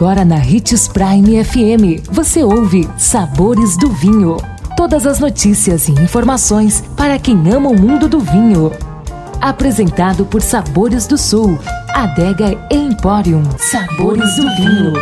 Agora na Ritz Prime FM, você ouve Sabores do Vinho. Todas as notícias e informações para quem ama o mundo do vinho. Apresentado por Sabores do Sul, Adega Emporium. Sabores do Vinho.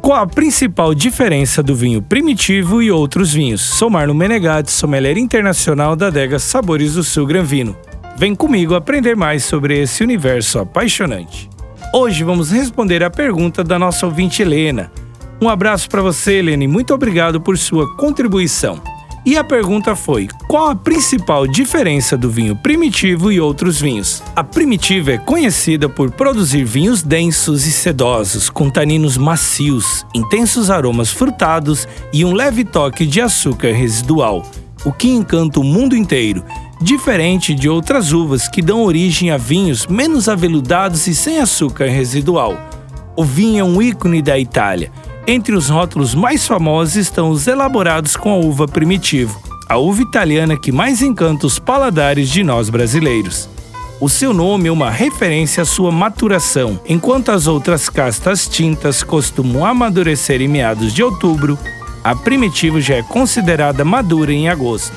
Qual a principal diferença do vinho primitivo e outros vinhos? Sou Marlon Menegatti, sommelier internacional da adega Sabores do Sul Granvino. Vem comigo aprender mais sobre esse universo apaixonante. Hoje vamos responder a pergunta da nossa ouvinte Helena. Um abraço para você, Helena, e muito obrigado por sua contribuição. E a pergunta foi: qual a principal diferença do vinho primitivo e outros vinhos? A primitiva é conhecida por produzir vinhos densos e sedosos, com taninos macios, intensos aromas frutados e um leve toque de açúcar residual, o que encanta o mundo inteiro, diferente de outras uvas que dão origem a vinhos menos aveludados e sem açúcar residual. O vinho é um ícone da Itália. Entre os rótulos mais famosos estão os elaborados com a uva primitivo, a uva italiana que mais encanta os paladares de nós brasileiros. O seu nome é uma referência à sua maturação, enquanto as outras castas tintas costumam amadurecer em meados de outubro, a primitivo já é considerada madura em agosto.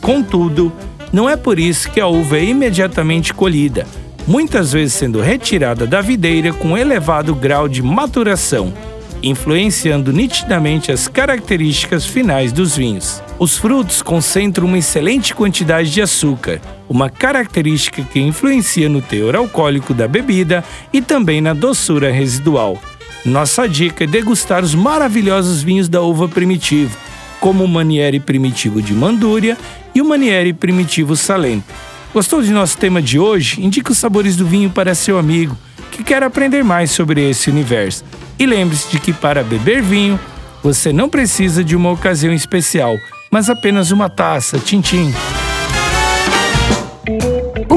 Contudo, não é por isso que a uva é imediatamente colhida, muitas vezes sendo retirada da videira com elevado grau de maturação, influenciando nitidamente as características finais dos vinhos. Os frutos concentram uma excelente quantidade de açúcar, uma característica que influencia no teor alcoólico da bebida e também na doçura residual. Nossa dica é degustar os maravilhosos vinhos da uva primitivo, como o Manieri Primitivo de Mandúria e o Manieri Primitivo Salento. Gostou de nosso tema de hoje? Indique os sabores do vinho para seu amigo que quer aprender mais sobre esse universo. E lembre-se de que para beber vinho, você não precisa de uma ocasião especial, mas apenas uma taça, tintim.